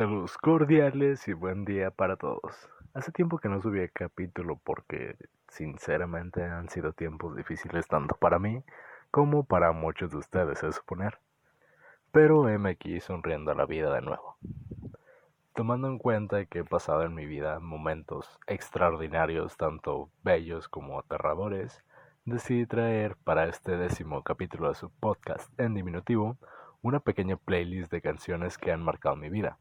Saludos cordiales y buen día para todos. Hace tiempo que no subí el capítulo porque sinceramente han sido tiempos difíciles tanto para mí como para muchos de ustedes, es suponer. Pero heme aquí sonriendo a la vida de nuevo. Tomando en cuenta que he pasado en mi vida momentos extraordinarios, tanto bellos como aterradores, decidí traer para este décimo capítulo de su podcast en diminutivo una pequeña playlist de canciones que han marcado mi vida,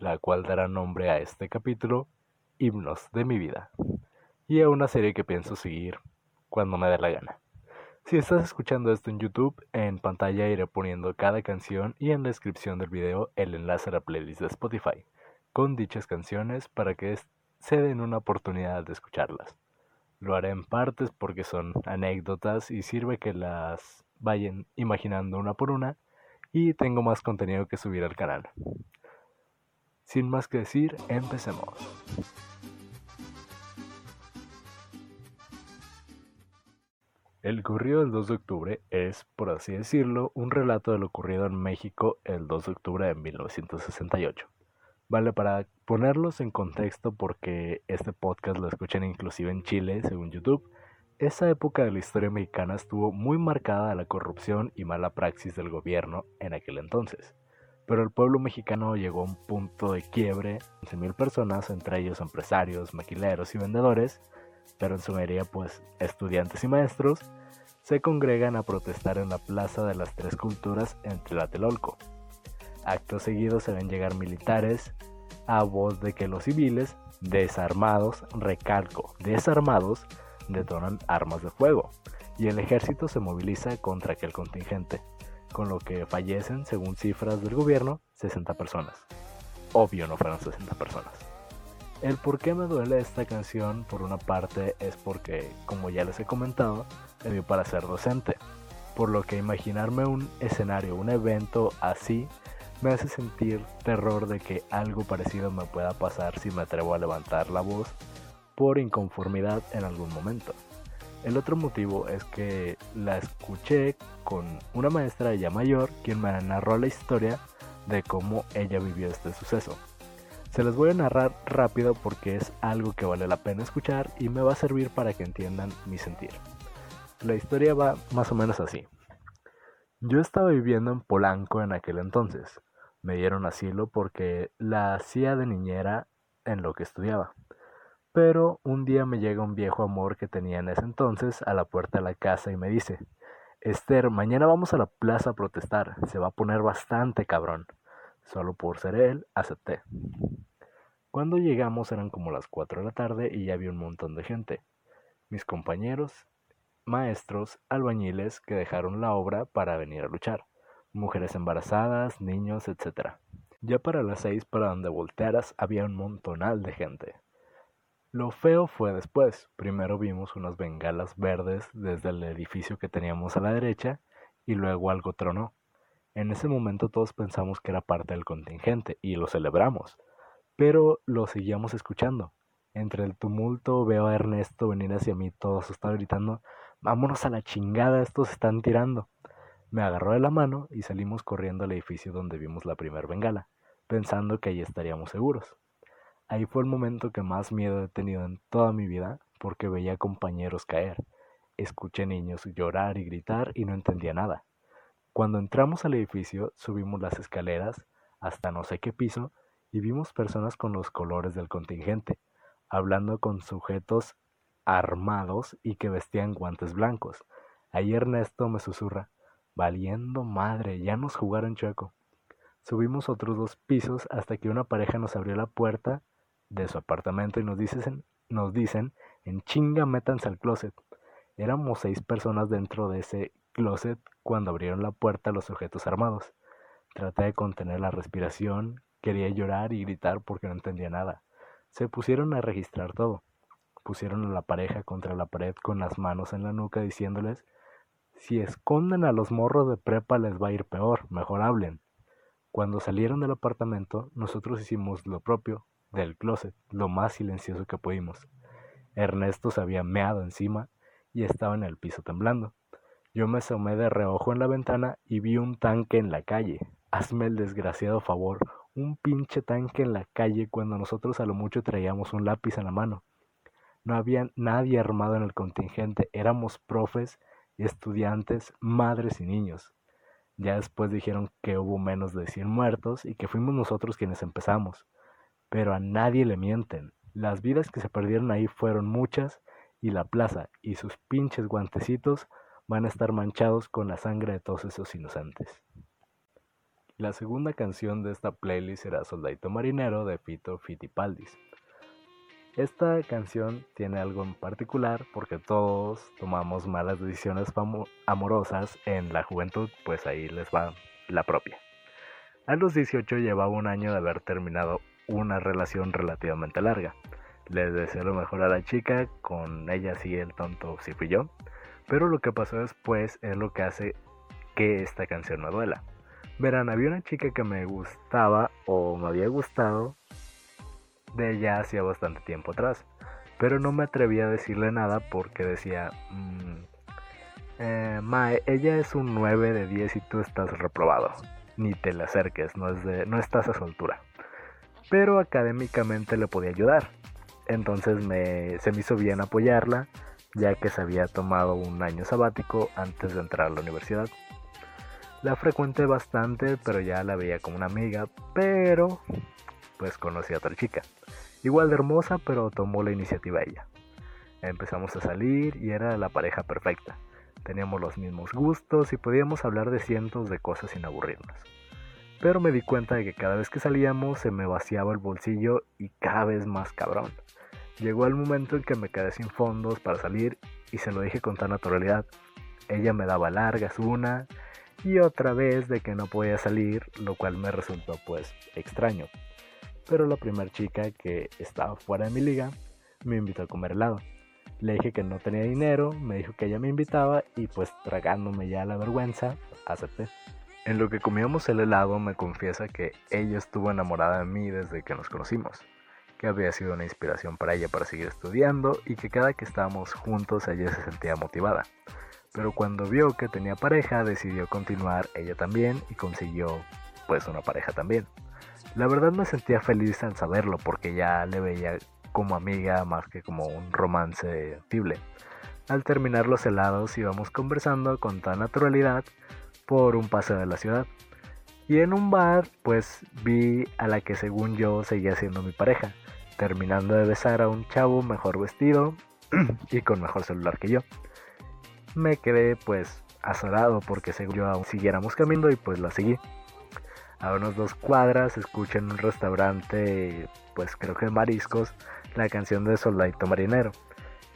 la cual dará nombre a este capítulo Himnos de mi vida, y a una serie que pienso seguir cuando me dé la gana. Si estás escuchando esto en YouTube, en pantalla iré poniendo cada canción y en la descripción del video el enlace a la playlist de Spotify, con dichas canciones para que se den una oportunidad de escucharlas. Lo haré en partes porque son anécdotas y sirve que las vayan imaginando una por una y tengo más contenido que subir al canal. Sin más que decir, empecemos. El corrido del 2 de octubre es, por así decirlo, un relato de lo ocurrido en México el 2 de octubre de 1968. Vale, para ponerlos en contexto, porque este podcast lo escuchan inclusive en Chile, según YouTube, esa época de la historia mexicana estuvo muy marcada la corrupción y mala praxis del gobierno en aquel entonces. Pero el pueblo mexicano llegó a un punto de quiebre, 11.000 personas, entre ellos empresarios, maquileros y vendedores, pero en su mayoría pues estudiantes y maestros, se congregan a protestar en la Plaza de las Tres Culturas en Tlatelolco. Acto seguido se ven llegar militares a voz de que los civiles, desarmados, recalco, desarmados, detonan armas de fuego y el ejército se moviliza contra aquel contingente, con lo que fallecen, según cifras del gobierno, 60 personas. Obvio no fueron 60 personas. El por qué me duele esta canción, por una parte, es porque, como ya les he comentado, me dio para ser docente, por lo que imaginarme un escenario, un evento así, me hace sentir terror de que algo parecido me pueda pasar si me atrevo a levantar la voz por inconformidad en algún momento. El otro motivo es que la escuché con una maestra ya mayor quien me narró la historia de cómo ella vivió este suceso. Se les voy a narrar rápido porque es algo que vale la pena escuchar y me va a servir para que entiendan mi sentir. La historia va más o menos así. Yo estaba viviendo en Polanco en aquel entonces. Me dieron asilo porque la hacía de niñera en lo que estudiaba. Pero un día me llega un viejo amor que tenía en ese entonces a la puerta de la casa y me dice, Esther, mañana vamos a la plaza a protestar, se va a poner bastante cabrón. Solo por ser él, acepté. Cuando llegamos eran como las 4 de la tarde y ya había un montón de gente. Mis compañeros, maestros, albañiles que dejaron la obra para venir a luchar, mujeres embarazadas, niños, etc. Ya para las 6 para donde voltearas había un montonal de gente. Lo feo fue después. Primero vimos unas bengalas verdes desde el edificio que teníamos a la derecha y luego algo tronó. En ese momento todos pensamos que era parte del contingente y lo celebramos, pero lo seguíamos escuchando. Entre el tumulto veo a Ernesto venir hacia mí todo asustado gritando, vámonos a la chingada, estos están tirando. Me agarró de la mano y salimos corriendo al edificio donde vimos la primer bengala, pensando que allí estaríamos seguros. Ahí fue el momento que más miedo he tenido en toda mi vida porque veía compañeros caer. Escuché niños llorar y gritar y no entendía nada. Cuando entramos al edificio, subimos las escaleras hasta no sé qué piso y vimos personas con los colores del contingente, hablando con sujetos armados y que vestían guantes blancos. Ahí Ernesto me susurra, valiendo madre, ya nos jugaron chueco. Subimos otros dos pisos hasta que una pareja nos abrió la puerta de su apartamento y nos dicen, nos dicen en chinga métanse al closet. Éramos seis personas dentro de ese closet cuando abrieron la puerta los sujetos armados. Traté de contener la respiración, quería llorar y gritar porque no entendía nada. Se pusieron a registrar todo. Pusieron a la pareja contra la pared con las manos en la nuca diciéndoles, si esconden a los morros de prepa les va a ir peor, mejor hablen. Cuando salieron del apartamento, nosotros hicimos lo propio, del closet, lo más silencioso que pudimos. Ernesto se había meado encima y estaba en el piso temblando. Yo me asomé de reojo en la ventana y vi un tanque en la calle. Hazme el desgraciado favor, un pinche tanque en la calle cuando nosotros a lo mucho traíamos un lápiz en la mano. No había nadie armado en el contingente, éramos profes, estudiantes, madres y niños. Ya después dijeron que hubo menos de 100 muertos y que fuimos nosotros quienes empezamos. Pero a nadie le mienten. Las vidas que se perdieron ahí fueron muchas y la plaza y sus pinches guantecitos van a estar manchados con la sangre de todos esos inocentes. La segunda canción de esta playlist será Soldadito Marinero de Fito Fitipaldis. Esta canción tiene algo en particular porque todos tomamos malas decisiones amorosas en la juventud, pues ahí les va la propia. A los 18 llevaba un año de haber terminado una relación relativamente larga. Les deseo lo mejor a la chica, con ella sí el tonto sí fui yo, pero lo que pasó después es lo que hace que esta canción me duela. Verán, había una chica que me gustaba o me había gustado de ella hacía bastante tiempo atrás, pero no me atrevía a decirle nada porque decía, mm, eh, Mae, ella es un 9 de 10 y tú estás reprobado, ni te le acerques, no, es de, no estás a su altura. Pero académicamente le podía ayudar, entonces me, se me hizo bien apoyarla, ya que se había tomado un año sabático antes de entrar a la universidad. La frecuenté bastante, pero ya la veía como una amiga, pero pues conocí a otra chica. Igual de hermosa, pero tomó la iniciativa ella. Empezamos a salir y era la pareja perfecta. Teníamos los mismos gustos y podíamos hablar de cientos de cosas sin aburrirnos. Pero me di cuenta de que cada vez que salíamos se me vaciaba el bolsillo y cada vez más cabrón. Llegó el momento en que me quedé sin fondos para salir y se lo dije con tan naturalidad. Ella me daba largas una y otra vez de que no podía salir, lo cual me resultó pues extraño. Pero la primera chica que estaba fuera de mi liga me invitó a comer helado. Le dije que no tenía dinero, me dijo que ella me invitaba y pues tragándome ya la vergüenza, acepté. En lo que comíamos el helado me confiesa que ella estuvo enamorada de mí desde que nos conocimos, que había sido una inspiración para ella para seguir estudiando y que cada que estábamos juntos ella se sentía motivada pero cuando vio que tenía pareja decidió continuar ella también y consiguió pues una pareja también. La verdad me sentía feliz al saberlo porque ya le veía como amiga más que como un romance actible. Al terminar los helados íbamos conversando con tan naturalidad por un paseo de la ciudad. Y en un bar pues vi a la que según yo seguía siendo mi pareja, terminando de besar a un chavo mejor vestido y con mejor celular que yo me quedé pues azorado porque según yo aún siguiéramos caminando y pues la seguí. A unos dos cuadras escuché en un restaurante, pues creo que mariscos, la canción de Soldadito Marinero.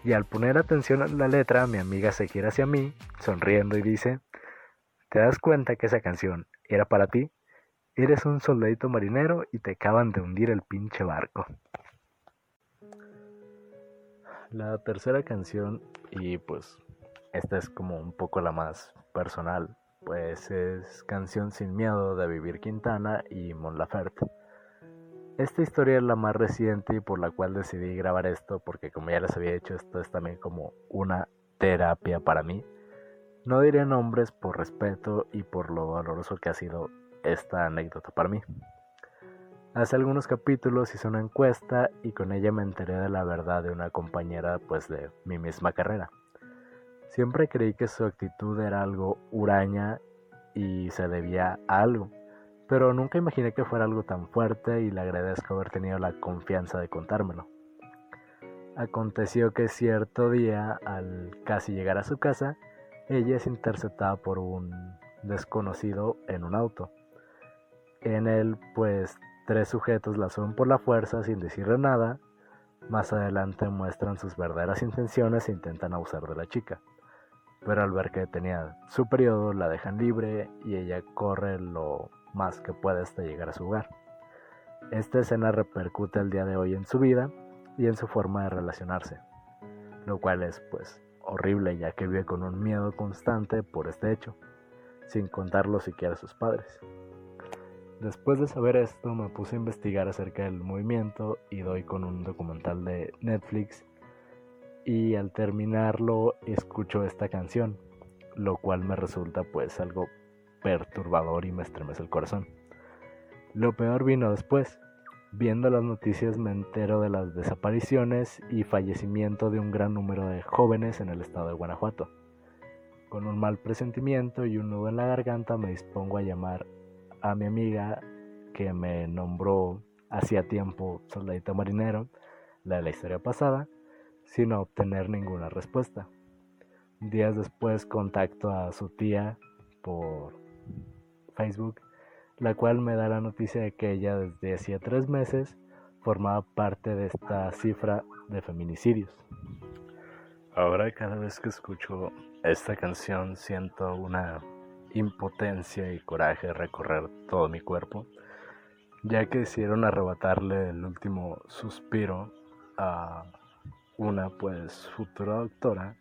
Y al poner atención a la letra, mi amiga se gira hacia mí, sonriendo y dice, ¿te das cuenta que esa canción era para ti? Eres un soldadito marinero y te acaban de hundir el pinche barco. La tercera canción, y pues esta es como un poco la más personal, pues es Canción sin miedo de Vivir Quintana y Mon Laferte. Esta historia es la más reciente y por la cual decidí grabar esto, porque como ya les había dicho, esto es también como una terapia para mí. No diré nombres por respeto y por lo doloroso que ha sido esta anécdota para mí. Hace algunos capítulos hice una encuesta y con ella me enteré de la verdad de una compañera pues de mi misma carrera. Siempre creí que su actitud era algo huraña y se debía a algo, pero nunca imaginé que fuera algo tan fuerte y le agradezco haber tenido la confianza de contármelo. Aconteció que cierto día, al casi llegar a su casa, ella es interceptada por un desconocido en un auto. En él, pues, tres sujetos la suben por la fuerza sin decirle nada. Más adelante muestran sus verdaderas intenciones e intentan abusar de la chica pero al ver que tenía su periodo la dejan libre y ella corre lo más que puede hasta llegar a su hogar. Esta escena repercute el día de hoy en su vida y en su forma de relacionarse, lo cual es pues horrible ya que vive con un miedo constante por este hecho, sin contarlo siquiera a sus padres. Después de saber esto me puse a investigar acerca del movimiento y doy con un documental de Netflix y al terminarlo escucho esta canción, lo cual me resulta pues algo perturbador y me estremece el corazón. Lo peor vino después. Viendo las noticias me entero de las desapariciones y fallecimiento de un gran número de jóvenes en el estado de Guanajuato. Con un mal presentimiento y un nudo en la garganta me dispongo a llamar a mi amiga que me nombró hacía tiempo soldadito marinero, la de la historia pasada, sin obtener ninguna respuesta. Días después contacto a su tía por Facebook la cual me da la noticia de que ella desde hacía tres meses formaba parte de esta cifra de feminicidios. Ahora cada vez que escucho esta canción siento una impotencia y coraje recorrer todo mi cuerpo, ya que decidieron arrebatarle el último suspiro a una pues futura doctora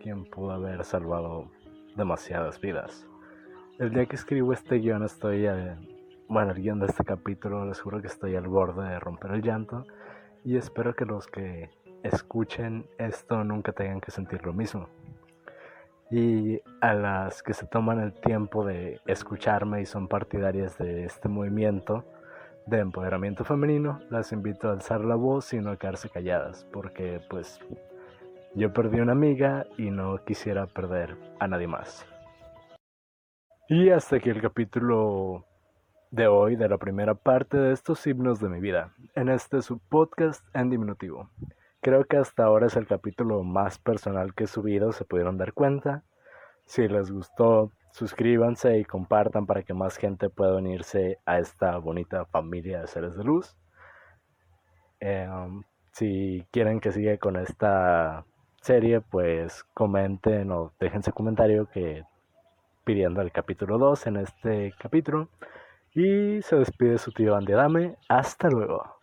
quien pudo haber salvado demasiadas vidas. El día que escribo este guion estoy, eh, bueno, el guion de este capítulo, les juro que estoy al borde de romper el llanto y espero que los que escuchen esto nunca tengan que sentir lo mismo. Y a las que se toman el tiempo de escucharme y son partidarias de este movimiento de empoderamiento femenino, las invito a alzar la voz y no quedarse calladas, porque pues yo perdí una amiga y no quisiera perder a nadie más. Y hasta aquí el capítulo de hoy de la primera parte de estos himnos de mi vida, en este su podcast en diminutivo. Creo que hasta ahora es el capítulo más personal que he subido, se pudieron dar cuenta. Si les gustó, suscríbanse y compartan para que más gente pueda unirse a esta bonita familia de seres de luz. Em, si quieren que siga con esta serie, pues comenten o déjense comentario que pidiendo el capítulo 2 en este capítulo. Y se despide su tío Andy Adame. Hasta luego.